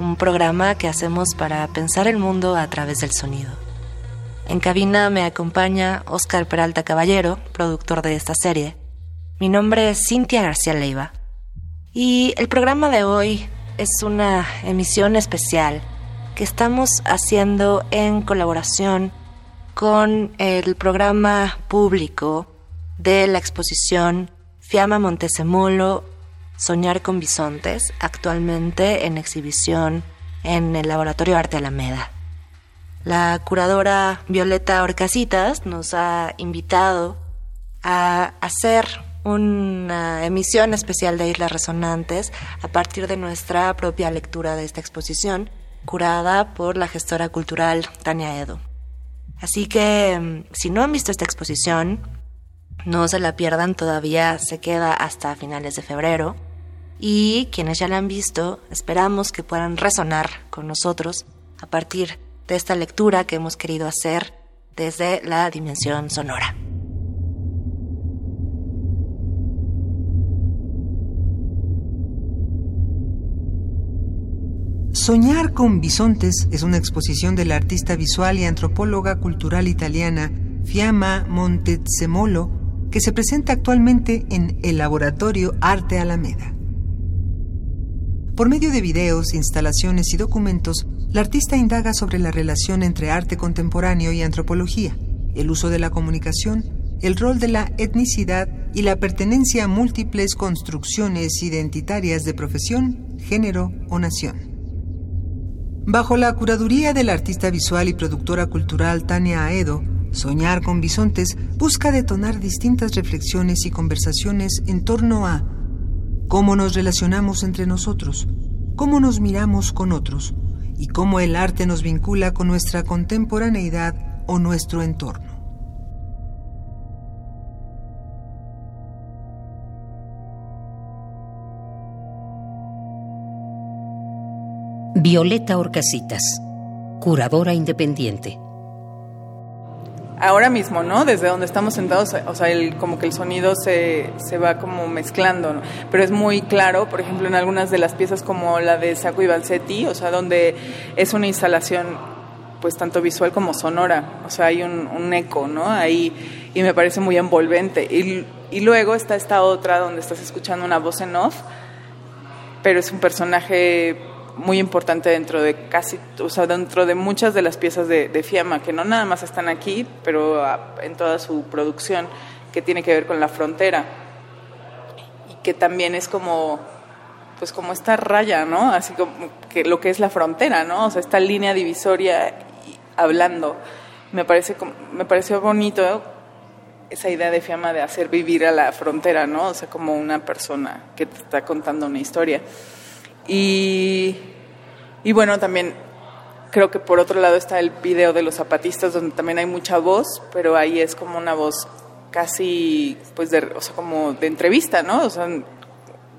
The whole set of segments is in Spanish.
un programa que hacemos para pensar el mundo a través del sonido. En cabina me acompaña Oscar Peralta Caballero, productor de esta serie. Mi nombre es Cintia García Leiva y el programa de hoy es una emisión especial que estamos haciendo en colaboración con el programa público de la exposición Fiamma Montesemolo Soñar con Bisontes, actualmente en exhibición en el Laboratorio Arte Alameda. La curadora Violeta Orcasitas nos ha invitado a hacer una emisión especial de Islas Resonantes a partir de nuestra propia lectura de esta exposición, curada por la gestora cultural Tania Edo. Así que, mm, si no han visto esta exposición, no se la pierdan, todavía se queda hasta finales de febrero. Y quienes ya la han visto, esperamos que puedan resonar con nosotros a partir de esta lectura que hemos querido hacer desde la dimensión sonora. Soñar con bisontes es una exposición de la artista visual y antropóloga cultural italiana Fiamma Montezemolo que se presenta actualmente en el Laboratorio Arte Alameda. Por medio de videos, instalaciones y documentos, la artista indaga sobre la relación entre arte contemporáneo y antropología, el uso de la comunicación, el rol de la etnicidad y la pertenencia a múltiples construcciones identitarias de profesión, género o nación. Bajo la curaduría de la artista visual y productora cultural Tania Aedo, Soñar con bisontes busca detonar distintas reflexiones y conversaciones en torno a cómo nos relacionamos entre nosotros, cómo nos miramos con otros y cómo el arte nos vincula con nuestra contemporaneidad o nuestro entorno. Violeta Orcasitas, curadora independiente ahora mismo, ¿no? Desde donde estamos sentados, o sea, el, como que el sonido se, se va como mezclando, ¿no? Pero es muy claro, por ejemplo, en algunas de las piezas como la de Sacco y Vanzetti, o sea, donde es una instalación pues tanto visual como sonora, o sea, hay un, un eco, ¿no? Ahí, y me parece muy envolvente. Y, y luego está esta otra donde estás escuchando una voz en off, pero es un personaje muy importante dentro de casi, o sea, dentro de muchas de las piezas de, de Fiamma, que no nada más están aquí, pero en toda su producción, que tiene que ver con la frontera. Y que también es como, pues como esta raya, ¿no? Así como que lo que es la frontera, ¿no? O sea, esta línea divisoria hablando. Me parece, me pareció bonito esa idea de Fiamma de hacer vivir a la frontera, ¿no? O sea, como una persona que te está contando una historia. Y, y bueno, también creo que por otro lado está el video de los zapatistas donde también hay mucha voz, pero ahí es como una voz casi, pues, de, o sea, como de entrevista, ¿no? O sea,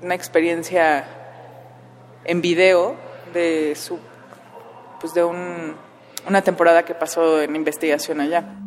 una experiencia en video de su, pues, de un, una temporada que pasó en investigación allá.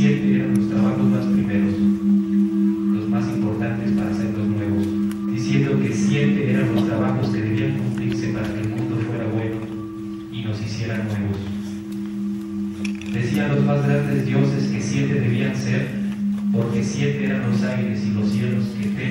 17 eran los trabajos más primeros, los más importantes para hacernos nuevos, diciendo que siete eran los trabajos que debían cumplirse para que el mundo fuera bueno y nos hiciera nuevos. Decían los más grandes dioses que siete debían ser, porque siete eran los aires y los cielos que te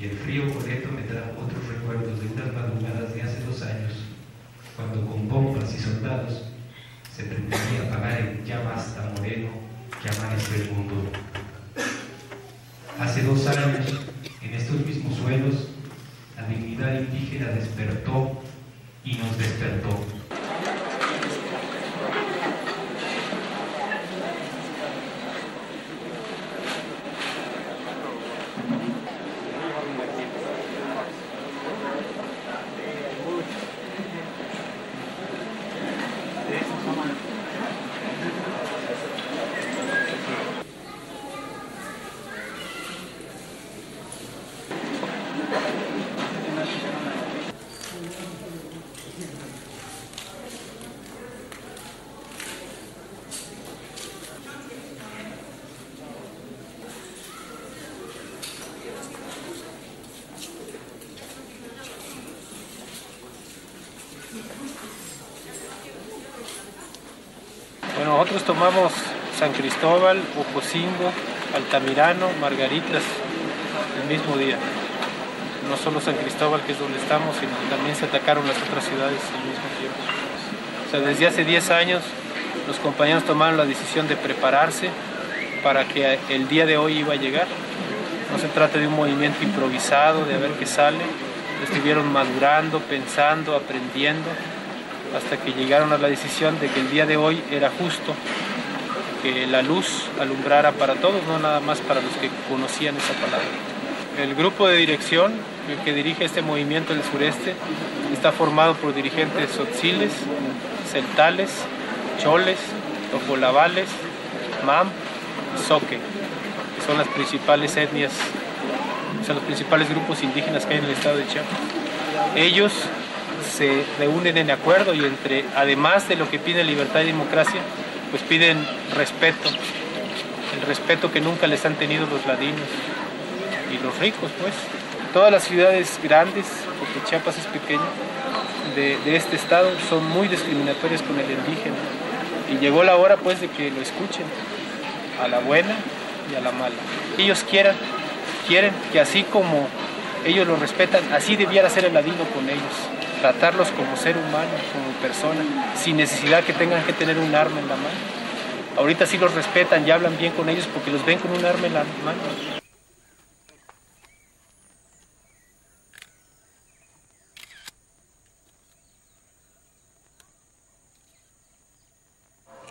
y el frío boleto me trajo otros recuerdos de unas madrugadas de hace dos años, cuando con bombas y soldados se pretendía apagar el ya basta moreno que amanece el mundo. Hace dos años, en estos mismos suelos, la dignidad indígena despertó y nos despertó. Bueno, nosotros tomamos San Cristóbal, Ocosingo, Altamirano, Margaritas el mismo día. No solo San Cristóbal, que es donde estamos, sino que también se atacaron las otras ciudades al mismo tiempo. O sea, desde hace 10 años los compañeros tomaron la decisión de prepararse para que el día de hoy iba a llegar. No se trata de un movimiento improvisado, de a ver qué sale. Estuvieron madurando, pensando, aprendiendo, hasta que llegaron a la decisión de que el día de hoy era justo que la luz alumbrara para todos, no nada más para los que conocían esa palabra. El grupo de dirección que dirige este movimiento del sureste está formado por dirigentes tzotziles, celtales, choles, tojolabales, mam soque, que son las principales etnias, son los principales grupos indígenas que hay en el estado de Chiapas. Ellos se reúnen en acuerdo y entre, además de lo que pide libertad y democracia, pues piden respeto, el respeto que nunca les han tenido los ladinos y los ricos, pues. Todas las ciudades grandes, porque Chiapas es pequeño, de, este estado son muy discriminatorias con el indígena. Y llegó la hora pues de que lo escuchen, a la buena y a la mala. Ellos quieran, quieren que así como ellos lo respetan, así debiera ser el ladino con ellos tratarlos como ser humano, como persona, sin necesidad que tengan que tener un arma en la mano. Ahorita sí los respetan y hablan bien con ellos porque los ven con un arma en la mano.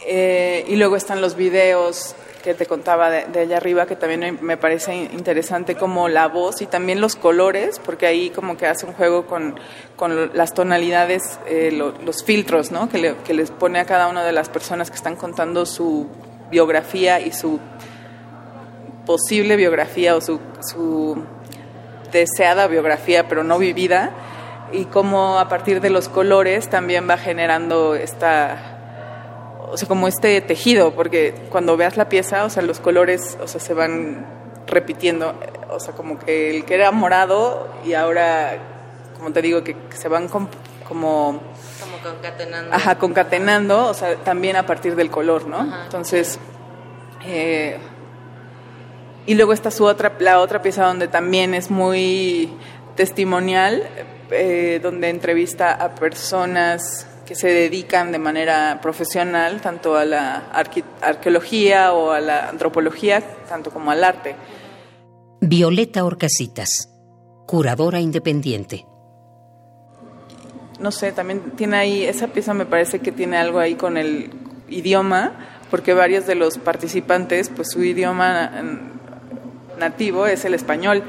Eh, y luego están los videos que te contaba de, de, allá arriba, que también me parece interesante como la voz y también los colores, porque ahí como que hace un juego con, con las tonalidades, eh, lo, los filtros, ¿no? Que, le, les pone a cada una de las personas que están contando su biografía y su posible biografía o su, su deseada biografía, pero no vivida, y cómo a partir de los colores también va generando esta o sea, como este tejido, porque cuando veas la pieza, o sea, los colores, o sea, se van repitiendo, o sea, como que el que era morado y ahora, como te digo, que, que se van com, como... Como concatenando. Ajá, concatenando, o sea, también a partir del color, ¿no? Ajá. Entonces, eh, y luego está su otra, la otra pieza donde también es muy testimonial, eh, donde entrevista a personas que se dedican de manera profesional tanto a la arque arqueología o a la antropología, tanto como al arte. Violeta Orcasitas, curadora independiente. No sé, también tiene ahí, esa pieza me parece que tiene algo ahí con el idioma, porque varios de los participantes, pues su idioma nativo es el español,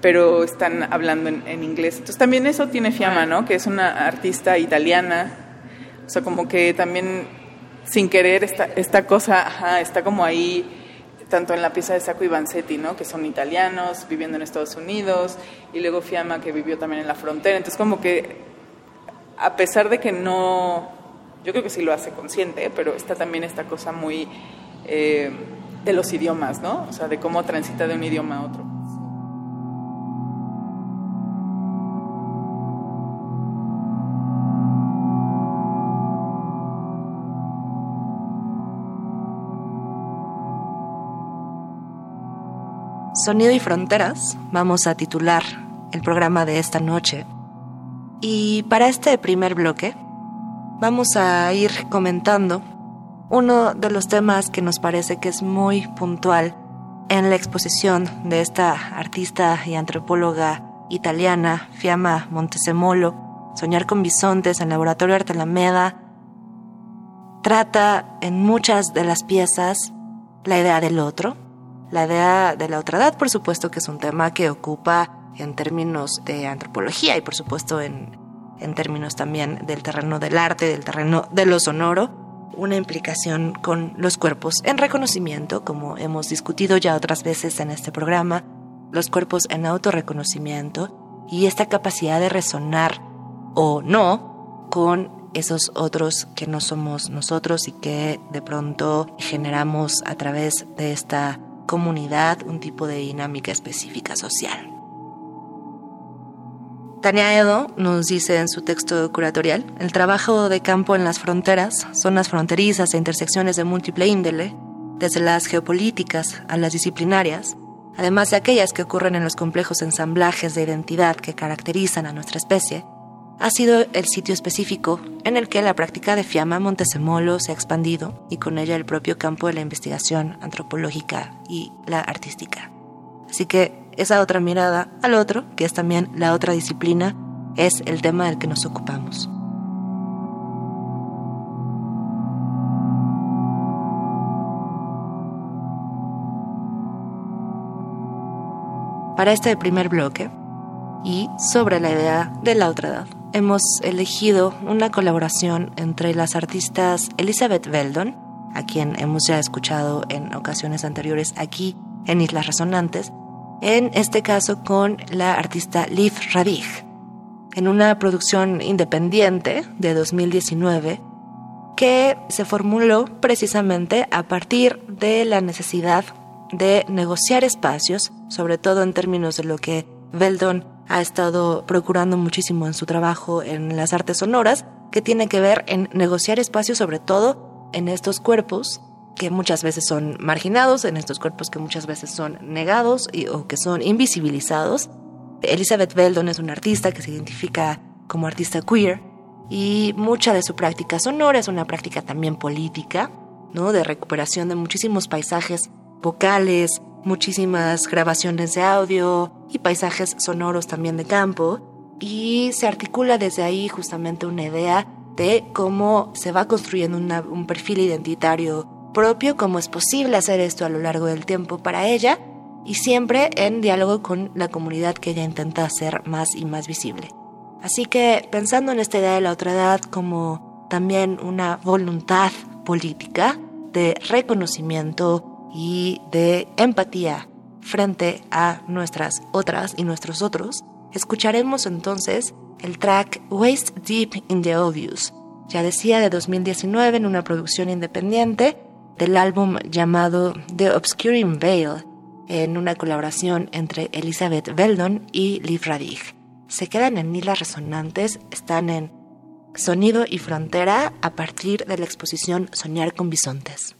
pero están hablando en, inglés. Entonces también eso tiene Fiamma, ¿no? Que es una artista italiana, o sea, como que también sin querer esta, esta cosa, está como ahí tanto en la pieza de Sacco y Vanzetti, ¿no? que son italianos, viviendo en Estados Unidos, y luego Fiamma, que vivió también en la frontera. Entonces, como que, a pesar de que no, yo creo que sí lo hace consciente, pero está también esta cosa muy eh, de los idiomas, ¿no? O sea, de cómo transita de un idioma a otro. Sonido y Fronteras, vamos a titular el programa de esta noche. Y para este primer bloque, vamos a ir comentando uno de los temas que nos parece que es muy puntual en la exposición de esta artista y antropóloga italiana, Fiamma Montesemolo, Soñar con bisontes en Laboratorio Arte Alameda, trata en muchas de las piezas la idea del otro, la idea de la otra edad, por supuesto que es un tema que ocupa en términos de antropología y por supuesto en, en términos también del terreno del arte, del terreno de lo sonoro, una implicación con los cuerpos en reconocimiento, como hemos discutido ya otras veces en este programa, los cuerpos en autorreconocimiento y esta capacidad de resonar o no con esos otros que no somos nosotros y que de pronto generamos a través de esta comunidad un tipo de dinámica específica social. Tania Edo nos dice en su texto curatorial, el trabajo de campo en las fronteras, zonas fronterizas e intersecciones de múltiple índole, desde las geopolíticas a las disciplinarias, además de aquellas que ocurren en los complejos ensamblajes de identidad que caracterizan a nuestra especie, ha sido el sitio específico en el que la práctica de Fiamma Montesemolo se ha expandido y con ella el propio campo de la investigación antropológica y la artística. Así que esa otra mirada al otro, que es también la otra disciplina, es el tema del que nos ocupamos. Para este primer bloque, y sobre la idea de la otra edad hemos elegido una colaboración entre las artistas Elizabeth Veldon, a quien hemos ya escuchado en ocasiones anteriores aquí en Islas Resonantes, en este caso con la artista Liv Radig, en una producción independiente de 2019 que se formuló precisamente a partir de la necesidad de negociar espacios, sobre todo en términos de lo que Veldon ha estado procurando muchísimo en su trabajo en las artes sonoras, que tiene que ver en negociar espacios sobre todo en estos cuerpos que muchas veces son marginados, en estos cuerpos que muchas veces son negados o que son invisibilizados. Elizabeth Veldon es una artista que se identifica como artista queer y mucha de su práctica sonora es una práctica también política, ¿no? de recuperación de muchísimos paisajes vocales, muchísimas grabaciones de audio y paisajes sonoros también de campo. Y se articula desde ahí justamente una idea de cómo se va construyendo un perfil identitario propio, cómo es posible hacer esto a lo largo del tiempo para ella y siempre en diálogo con la comunidad que ella intenta hacer más y más visible. Así que pensando en esta idea de la otra edad como también una voluntad política de reconocimiento y de empatía frente a nuestras otras y nuestros otros, escucharemos entonces el track Waste Deep in the Obvious, ya decía de 2019 en una producción independiente del álbum llamado The Obscuring Veil, en una colaboración entre Elizabeth Veldon y Liv Radig. Se quedan en hilas resonantes, están en Sonido y Frontera a partir de la exposición Soñar con Bisontes.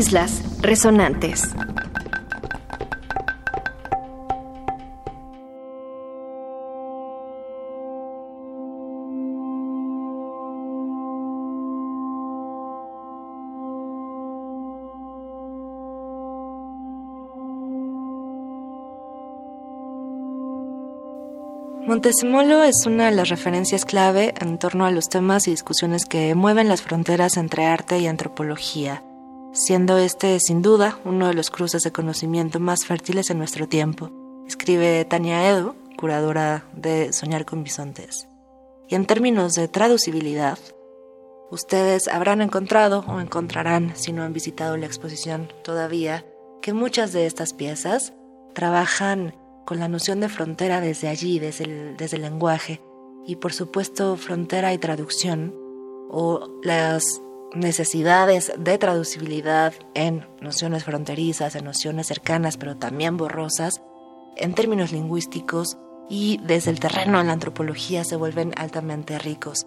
Islas Resonantes. Montesimolo es una de las referencias clave en torno a los temas y discusiones que mueven las fronteras entre arte y antropología, siendo este sin duda uno de los cruces de conocimiento más fértiles en nuestro tiempo, escribe Tania Edo, curadora de Soñar con Bisontes. Y en términos de traducibilidad, ustedes habrán encontrado o encontrarán, si no han visitado la exposición todavía, que muchas de estas piezas trabajan con la noción de frontera desde allí, desde el, desde el lenguaje, y por supuesto frontera y traducción, o las necesidades de traducibilidad en nociones fronterizas, en nociones cercanas, pero también borrosas, en términos lingüísticos y desde el terreno de la antropología se vuelven altamente ricos.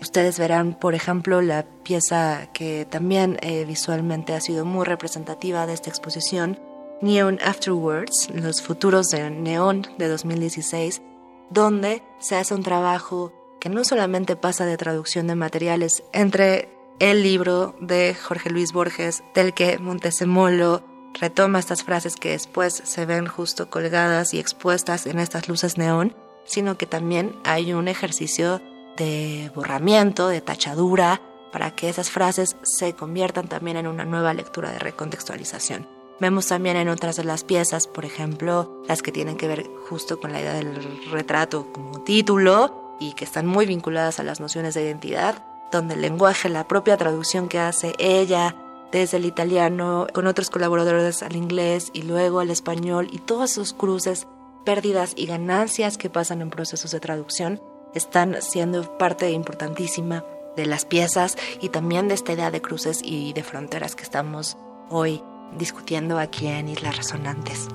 Ustedes verán, por ejemplo, la pieza que también eh, visualmente ha sido muy representativa de esta exposición, Neon Afterwards, los futuros de Neon de 2016, donde se hace un trabajo que no solamente pasa de traducción de materiales entre el libro de Jorge Luis Borges, del que Montesemolo retoma estas frases que después se ven justo colgadas y expuestas en estas luces neón, sino que también hay un ejercicio de borramiento, de tachadura, para que esas frases se conviertan también en una nueva lectura de recontextualización. Vemos también en otras de las piezas, por ejemplo, las que tienen que ver justo con la idea del retrato como título y que están muy vinculadas a las nociones de identidad, donde el lenguaje, la propia traducción que hace ella desde el italiano con otros colaboradores al inglés y luego al español y todos esos cruces, pérdidas y ganancias que pasan en procesos de traducción están siendo parte importantísima de las piezas y también de esta idea de cruces y de fronteras que estamos hoy discutiendo aquí en Islas Resonantes.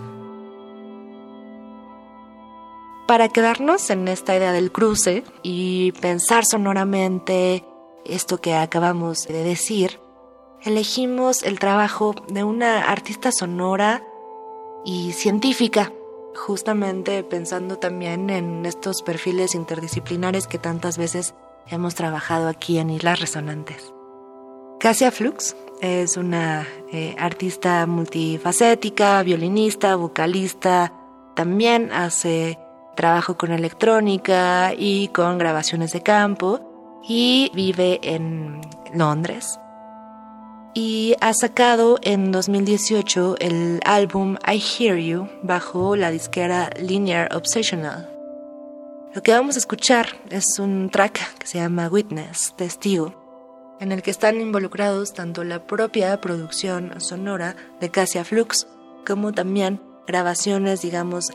Para quedarnos en esta idea del cruce y pensar sonoramente esto que acabamos de decir, elegimos el trabajo de una artista sonora y científica, justamente pensando también en estos perfiles interdisciplinares que tantas veces hemos trabajado aquí en Islas Resonantes. Cassia Flux es una eh, artista multifacética, violinista, vocalista, también hace trabajo con electrónica y con grabaciones de campo y vive en Londres. Y ha sacado en 2018 el álbum I Hear You bajo la disquera Linear Obsessional. Lo que vamos a escuchar es un track que se llama Witness, Testigo en el que están involucrados tanto la propia producción sonora de Cassia Flux como también grabaciones, digamos,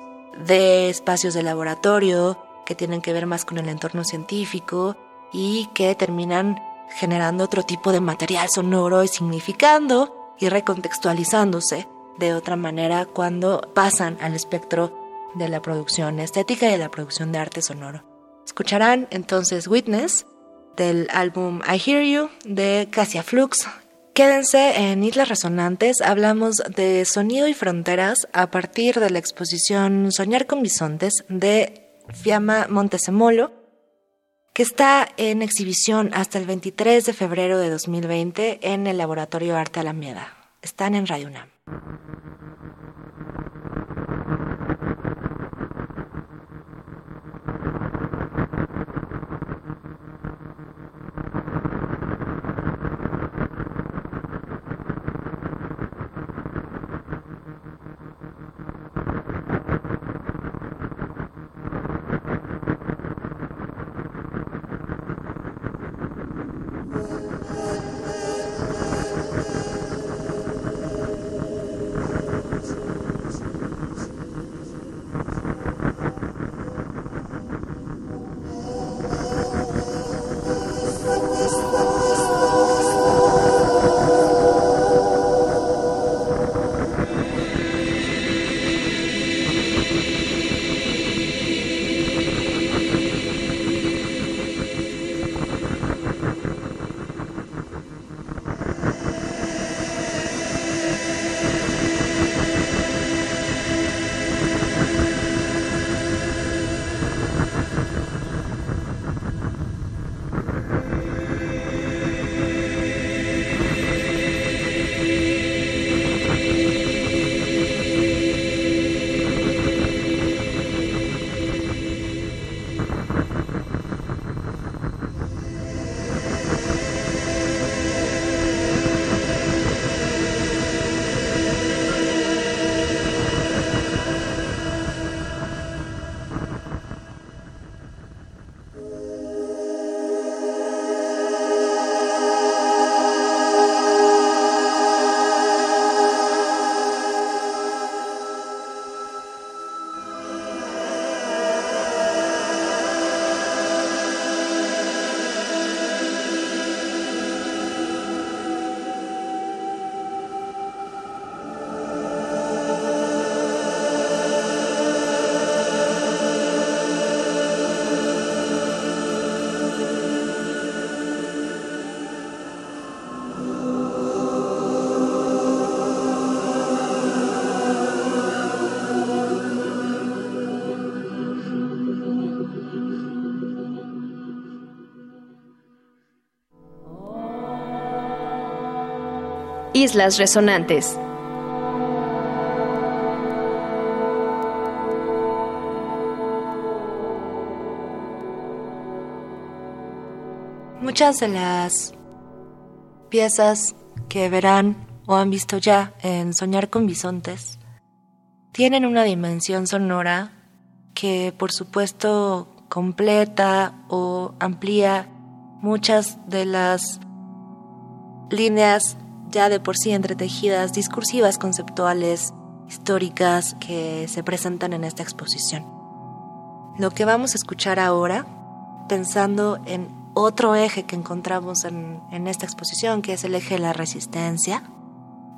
de espacios de laboratorio que tienen que ver más con el entorno científico y que terminan generando otro tipo de material sonoro y significando y recontextualizándose de otra manera cuando pasan al espectro de la producción estética y de la producción de arte sonoro. Escucharán entonces Witness del álbum I Hear You de Cassia Flux. Quédense en Islas Resonantes, hablamos de sonido y fronteras a partir de la exposición Soñar con Bisontes de Fiamma Montesemolo, que está en exhibición hasta el 23 de febrero de 2020 en el Laboratorio Arte Alameda. Están en Radio. Islas Resonantes. Muchas de las piezas que verán o han visto ya en Soñar con Bisontes tienen una dimensión sonora que por supuesto completa o amplía muchas de las líneas ya de por sí entretejidas, discursivas, conceptuales, históricas que se presentan en esta exposición. Lo que vamos a escuchar ahora, pensando en otro eje que encontramos en, en esta exposición, que es el eje de la resistencia,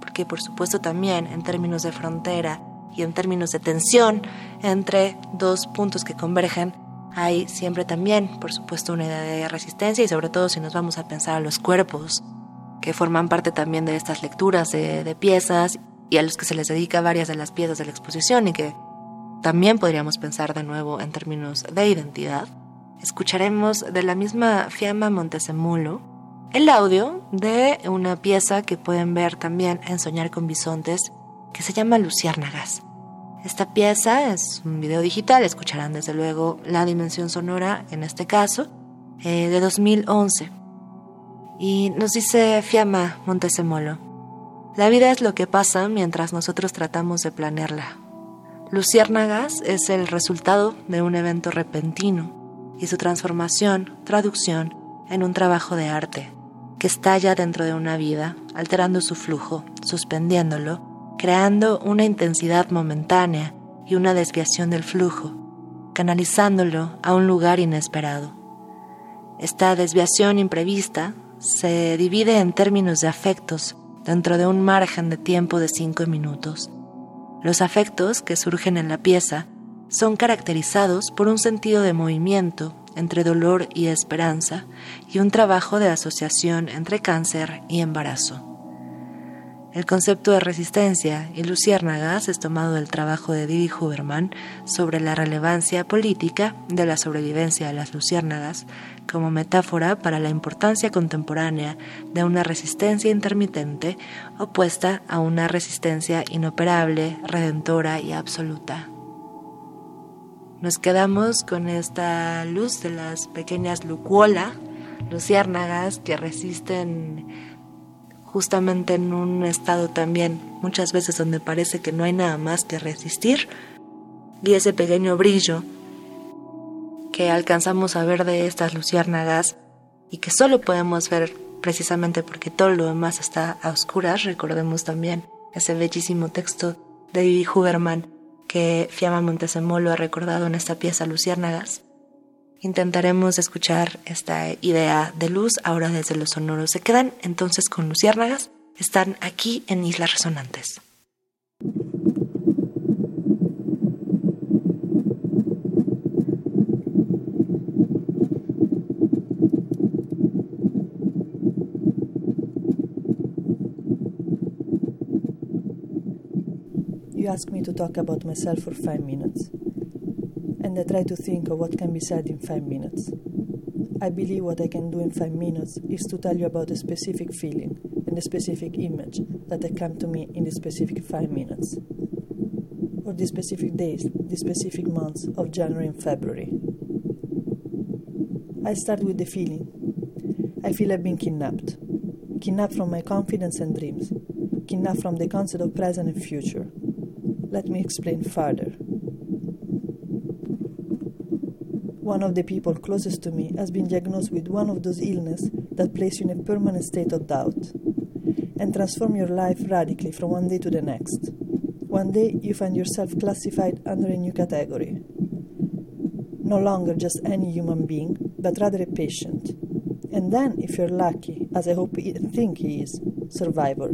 porque por supuesto también en términos de frontera y en términos de tensión entre dos puntos que convergen, hay siempre también, por supuesto, una idea de resistencia y sobre todo si nos vamos a pensar a los cuerpos que forman parte también de estas lecturas de, piezas y a los que se les dedica varias de las piezas de la exposición y que también podríamos pensar de nuevo en términos de identidad. Escucharemos de la misma Fiamma Montesemulo el audio de una pieza que pueden ver también en Soñar con Bisontes que se llama Luciérnagas. Esta pieza es un video digital, escucharán desde luego la dimensión sonora en este caso, eh, de 2011. Y nos dice Fiamma Montesemolo, la vida es lo que pasa mientras nosotros tratamos de planearla. Luciérnagas es el resultado de un evento repentino y su transformación, traducción, en un trabajo de arte que estalla dentro de una vida, alterando su flujo, suspendiéndolo creando una intensidad momentánea y una desviación del flujo, canalizándolo a un lugar inesperado. Esta desviación imprevista se divide en términos de afectos dentro de un margen de tiempo de cinco minutos. Los afectos que surgen en la pieza son caracterizados por un sentido de movimiento entre dolor y esperanza y un trabajo de asociación entre cáncer y embarazo. El concepto de resistencia y luciérnagas es tomado del trabajo de Didi Huberman sobre la relevancia política de la sobrevivencia de las luciérnagas como metáfora para la importancia contemporánea de una resistencia intermitente opuesta a una resistencia inoperable, redentora y absoluta. Nos quedamos con esta luz de las pequeñas lucuola, luciérnagas que resisten justamente en un estado también muchas veces donde parece que no hay nada más que resistir. Y ese pequeño brillo que alcanzamos a ver de estas luciérnagas y que solo podemos ver precisamente porque todo lo demás está a oscuras, recordemos también ese bellísimo texto de Vivi Huberman que Fiamma Montesemolo ha recordado en esta pieza Luciérnagas, intentaremos escuchar esta idea de luz ahora desde los sonoros. Se quedan entonces con luciérnagas, están aquí en Islas Resonantes. You ask me to talk about myself for five minutes. And I try to think of what can be said in five minutes. I believe what I can do in five minutes is to tell you about a specific feeling and a specific image that had come to me in the specific five minutes, or the specific days, the specific months of January and February. I start with the feeling. I feel I've been kidnapped. Kidnapped from my confidence and dreams. Kidnapped from the concept of present and future. Let me explain further. One of the people closest to me has been diagnosed with one of those illnesses that place you in a permanent state of doubt and transform your life radically from one day to the next. One day you find yourself classified under a new category. No longer just any human being, but rather a patient. And then, if you're lucky, as I hope and think he is, survivor.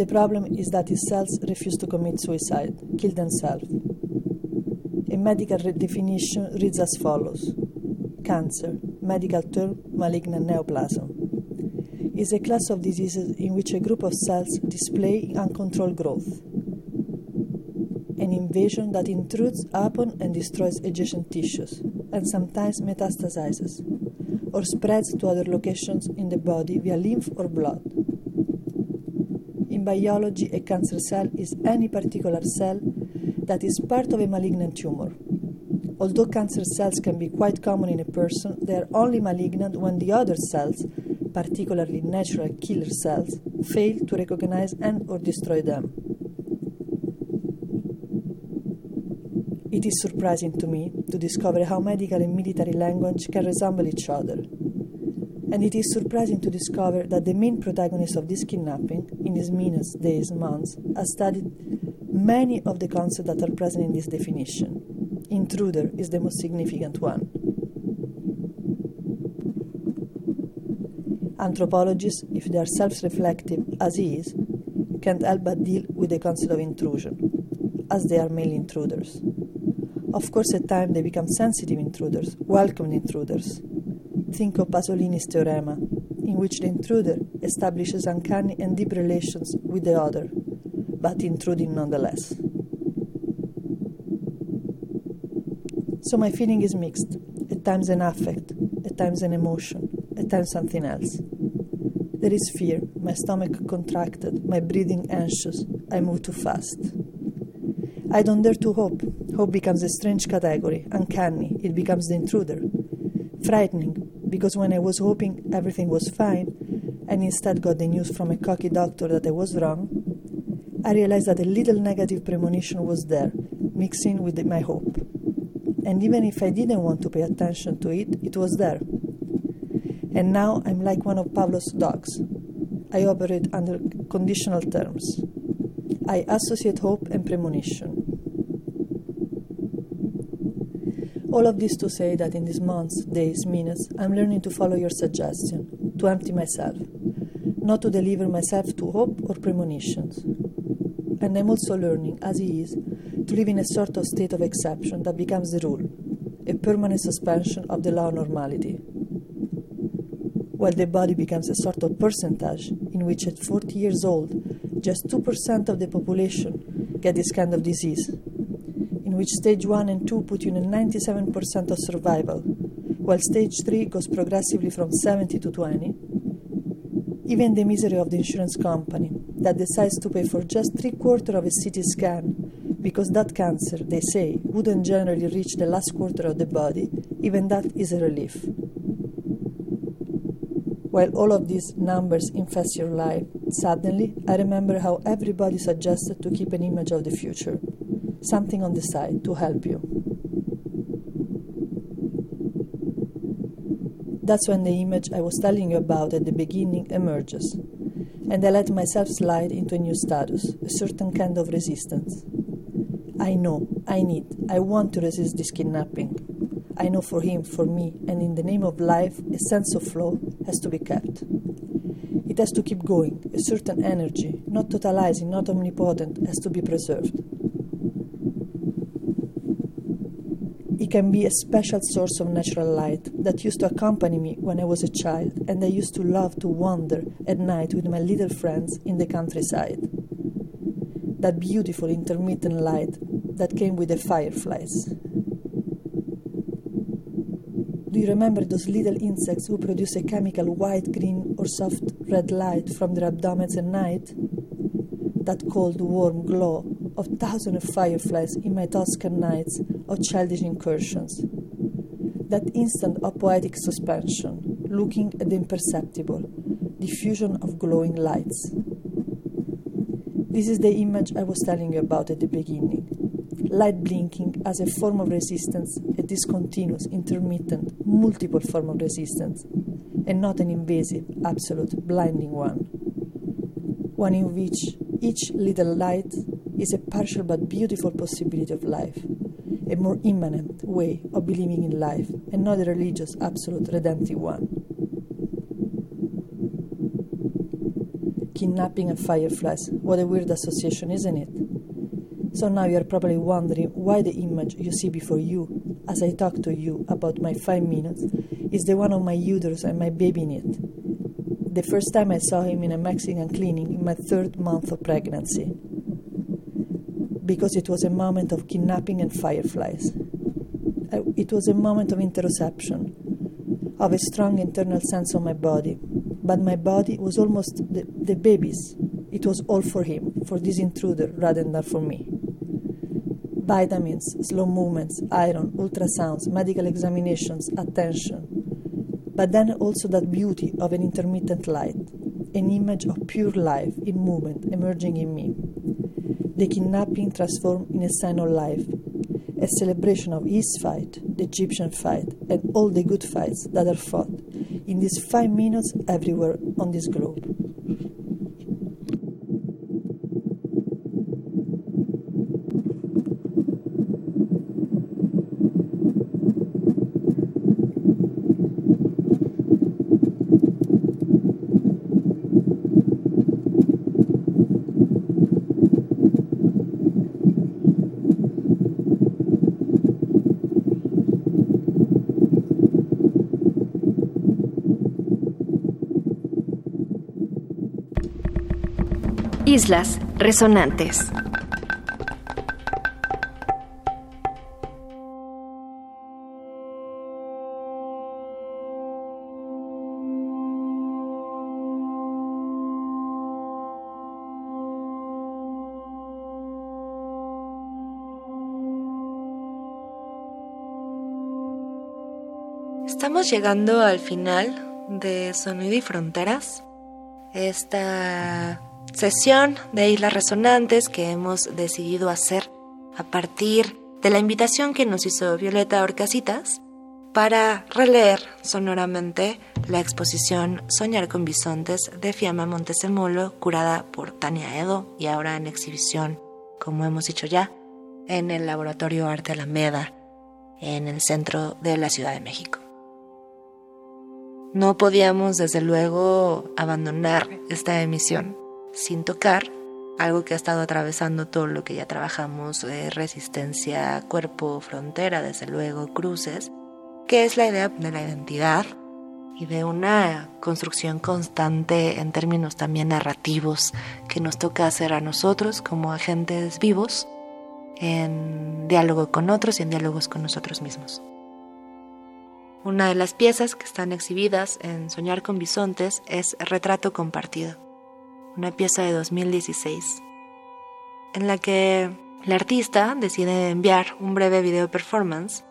The problem is that his cells refuse to commit suicide, kill themselves. A medical definition reads as follows Cancer, medical term malignant neoplasm, is a class of diseases in which a group of cells display uncontrolled growth, an invasion that intrudes upon and destroys adjacent tissues, and sometimes metastasizes, or spreads to other locations in the body via lymph or blood. In biology, a cancer cell is any particular cell that is part of a malignant tumor. Although cancer cells can be quite common in a person, they are only malignant when the other cells, particularly natural killer cells, fail to recognize and or destroy them. It is surprising to me to discover how medical and military language can resemble each other. And it is surprising to discover that the main protagonist of this kidnapping, in his minutes, days, months, has studied many of the concepts that are present in this definition. Intruder is the most significant one. Anthropologists, if they are self reflective, as he is, can't help but deal with the concept of intrusion, as they are male intruders. Of course, at times they become sensitive intruders, welcomed intruders. Think of Pasolini's theorema, in which the intruder establishes uncanny and deep relations with the other, but intruding nonetheless. So my feeling is mixed, at times an affect, at times an emotion, at times something else. There is fear, my stomach contracted, my breathing anxious, I move too fast. I don't dare to hope. Hope becomes a strange category, uncanny, it becomes the intruder. Frightening, because when I was hoping everything was fine, and instead got the news from a cocky doctor that I was wrong, I realized that a little negative premonition was there, mixing with my hope. And even if I didn't want to pay attention to it, it was there. And now I'm like one of Pavlov's dogs. I operate under conditional terms. I associate hope and premonition. All of this to say that in these months, days, minutes, I'm learning to follow your suggestion, to empty myself, not to deliver myself to hope or premonitions. And I'm also learning, as he is, to live in a sort of state of exception that becomes the rule, a permanent suspension of the law of normality. While the body becomes a sort of percentage in which at 40 years old, just 2% of the population get this kind of disease, which stage 1 and 2 put you in 97% of survival, while stage 3 goes progressively from 70 to 20. Even the misery of the insurance company that decides to pay for just three quarters of a CT scan because that cancer, they say, wouldn't generally reach the last quarter of the body, even that is a relief. While all of these numbers infest your life, suddenly I remember how everybody suggested to keep an image of the future, something on the side to help you. That's when the image I was telling you about at the beginning emerges, and I let myself slide into a new status, a certain kind of resistance. I know, I need, I want to resist this kidnapping. I know for him, for me, and in the name of life, a sense of flow has to be kept. It has to keep going, a certain energy, not totalizing, not omnipotent, has to be preserved. Can be a special source of natural light that used to accompany me when I was a child, and I used to love to wander at night with my little friends in the countryside. That beautiful intermittent light that came with the fireflies. Do you remember those little insects who produce a chemical white, green, or soft red light from their abdomens at night? That cold, warm glow of thousands of fireflies in my Tuscan nights of childish incursions. That instant of poetic suspension, looking at the imperceptible, diffusion of glowing lights. This is the image I was telling you about at the beginning. Light blinking as a form of resistance, a discontinuous, intermittent, multiple form of resistance, and not an invasive, absolute, blinding one. One in which each little light is a partial but beautiful possibility of life, a more immanent way of believing in life, and not a religious, absolute, redemptive one. Kidnapping and fireflies, what a weird association, isn't it? So now you are probably wondering why the image you see before you, as I talk to you about my five minutes, is the one of my uterus and my baby in it. The first time I saw him in a Mexican clinic in my third month of pregnancy. Because it was a moment of kidnapping and fireflies. Uh, it was a moment of interoception, of a strong internal sense of my body. But my body was almost the, the baby's. It was all for him, for this intruder, rather than for me. Vitamins, slow movements, iron, ultrasounds, medical examinations, attention. But then also that beauty of an intermittent light, an image of pure life in movement emerging in me. The kidnapping transformed in a sign of life, a celebration of his fight, the Egyptian fight, and all the good fights that are fought in these five minutes everywhere on this globe. Islas Resonantes. Estamos llegando al final de Sonido y Fronteras. Esta sesión de Islas Resonantes que hemos decidido hacer a partir de la invitación que nos hizo Violeta Orcasitas para releer sonoramente la exposición Soñar con Bisontes de Fiamma Montesemolo, curada por Tania Edo y ahora en exhibición, como hemos dicho ya, en el Laboratorio Arte Alameda, en el centro de la Ciudad de México. No podíamos, desde luego, abandonar esta emisión sin tocar algo que ha estado atravesando todo lo que ya trabajamos, de resistencia, cuerpo, frontera, desde luego, cruces, que es la idea de la identidad y de una construcción constante en términos también narrativos que nos toca hacer a nosotros como agentes vivos en diálogo con otros y en diálogos con nosotros mismos. Una de las piezas que están exhibidas en Soñar con Bisontes es Retrato Compartido una pieza de 2016, en la que la artista decide enviar un breve video performance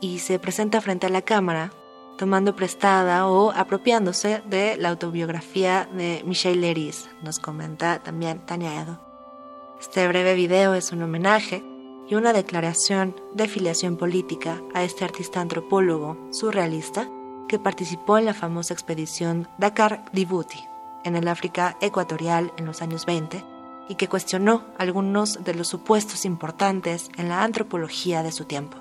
y se presenta frente a la cámara tomando prestada o apropiándose de la autobiografía de Michelle Leris, nos comenta también Tania Edo. Este breve video es un homenaje y una declaración de filiación política a este artista antropólogo surrealista que participó en la famosa expedición Dakar Djibouti en el África ecuatorial en los años 20 y que cuestionó algunos de los supuestos importantes en la antropología de su tiempo.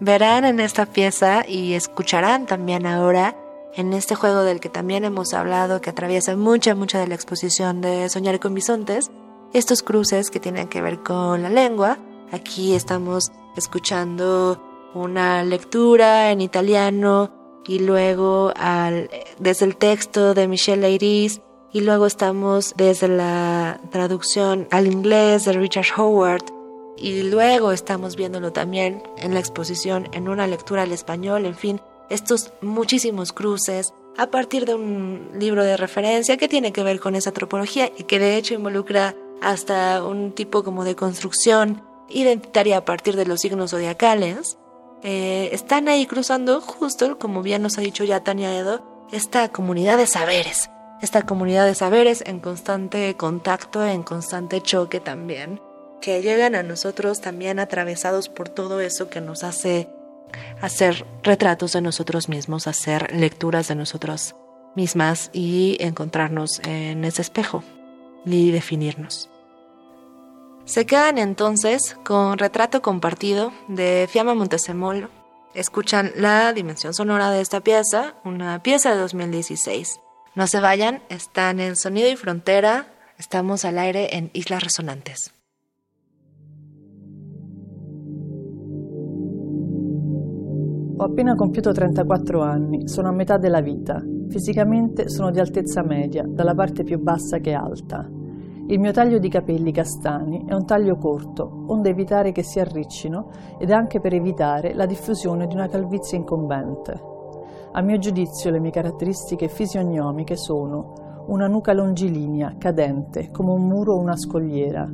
Verán en esta pieza y escucharán también ahora en este juego del que también hemos hablado, que atraviesa mucha, mucha de la exposición de Soñar con Bisontes, estos cruces que tienen que ver con la lengua. Aquí estamos escuchando una lectura en italiano y luego al, desde el texto de Michelle Leiris y luego estamos desde la traducción al inglés de Richard Howard y luego estamos viéndolo también en la exposición en una lectura al español, en fin, estos muchísimos cruces a partir de un libro de referencia que tiene que ver con esa antropología y que de hecho involucra hasta un tipo como de construcción identitaria a partir de los signos zodiacales eh, están ahí cruzando justo, como bien nos ha dicho ya Tania Edo, esta comunidad de saberes, esta comunidad de saberes en constante contacto, en constante choque también, que llegan a nosotros también atravesados por todo eso que nos hace hacer retratos de nosotros mismos, hacer lecturas de nosotros mismas y encontrarnos en ese espejo y definirnos. Se quedan entonces con Retrato Compartido de Fiamma Montesemolo. Escuchan la dimensión sonora de esta pieza, una pieza de 2016. No se vayan, están en Sonido y Frontera, estamos al aire en Islas Resonantes. Ho appena compiuto 34 anni, sono a metà della vita. Fisicamente sono di altezza media, dalla parte più bassa che alta. Il mio taglio di capelli castani è un taglio corto, onde evitare che si arriccino ed anche per evitare la diffusione di una calvizie incombente. A mio giudizio le mie caratteristiche fisionomiche sono una nuca longilinea, cadente, come un muro o una scogliera,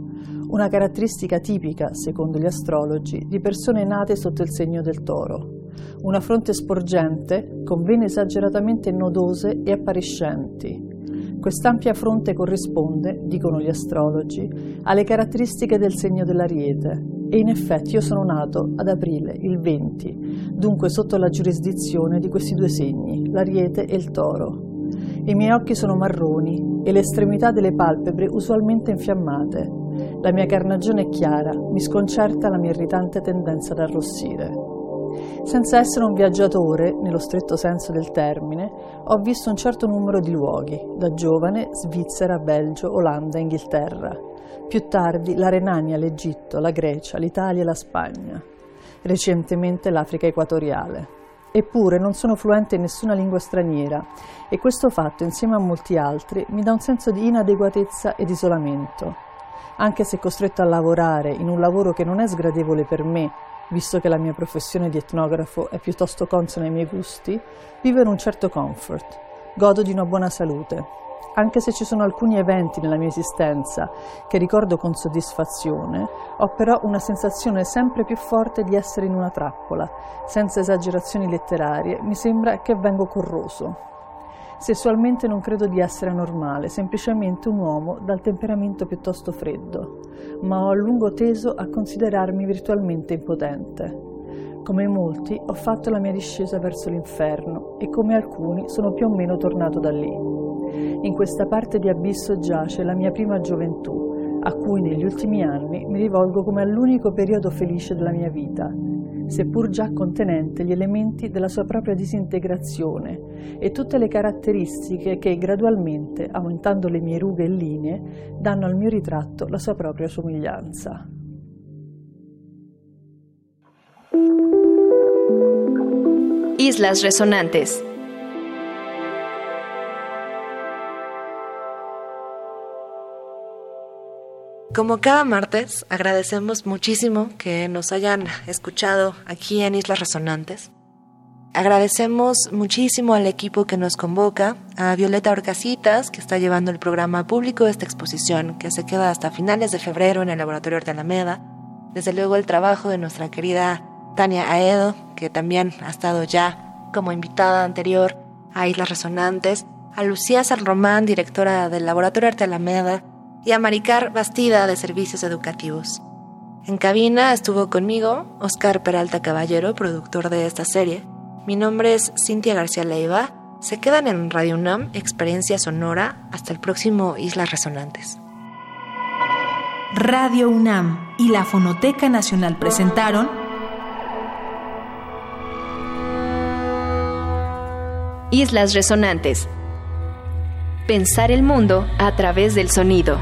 una caratteristica tipica, secondo gli astrologi, di persone nate sotto il segno del toro, una fronte sporgente, con vene esageratamente nodose e appariscenti, Quest'ampia fronte corrisponde, dicono gli astrologi, alle caratteristiche del segno dell'Ariete e in effetti io sono nato ad aprile, il 20, dunque sotto la giurisdizione di questi due segni, l'Ariete e il Toro. I miei occhi sono marroni e le estremità delle palpebre usualmente infiammate. La mia carnagione è chiara, mi sconcerta la mia irritante tendenza ad arrossire. Senza essere un viaggiatore, nello stretto senso del termine, ho visto un certo numero di luoghi, da giovane Svizzera, Belgio, Olanda, Inghilterra, più tardi la Renania, l'Egitto, la Grecia, l'Italia e la Spagna, recentemente l'Africa equatoriale. Eppure non sono fluente in nessuna lingua straniera e questo fatto, insieme a molti altri, mi dà un senso di inadeguatezza ed isolamento. Anche se costretto a lavorare in un lavoro che non è sgradevole per me visto che la mia professione di etnografo è piuttosto consona ai miei gusti, vivo in un certo comfort, godo di una buona salute. Anche se ci sono alcuni eventi nella mia esistenza che ricordo con soddisfazione, ho però una sensazione sempre più forte di essere in una trappola. Senza esagerazioni letterarie, mi sembra che vengo corroso. Sessualmente non credo di essere anormale, semplicemente un uomo dal temperamento piuttosto freddo, ma ho a lungo teso a considerarmi virtualmente impotente. Come molti ho fatto la mia discesa verso l'inferno e come alcuni sono più o meno tornato da lì. In questa parte di abisso giace la mia prima gioventù, a cui negli ultimi anni mi rivolgo come all'unico periodo felice della mia vita, seppur già contenente gli elementi della sua propria disintegrazione e tutte le caratteristiche che gradualmente, aumentando le mie rughe e linee, danno al mio ritratto la sua propria somiglianza. Islas Resonantes Como cada martes, agradecemos muchísimo que nos hayan escuchado aquí en Islas Resonantes. Agradecemos muchísimo al equipo que nos convoca, a Violeta Orcasitas, que está llevando el programa público de esta exposición, que se queda hasta finales de febrero en el Laboratorio de Alameda. Desde luego el trabajo de nuestra querida Tania Aedo, que también ha estado ya como invitada anterior a Islas Resonantes, a Lucía San Román, directora del Laboratorio Arte Alameda, y a Maricar Bastida de Servicios Educativos. En cabina estuvo conmigo Oscar Peralta Caballero, productor de esta serie. Mi nombre es Cintia García Leiva. Se quedan en Radio UNAM, Experiencia Sonora. Hasta el próximo Islas Resonantes. Radio UNAM y la Fonoteca Nacional presentaron Islas Resonantes. Pensar el mundo a través del sonido.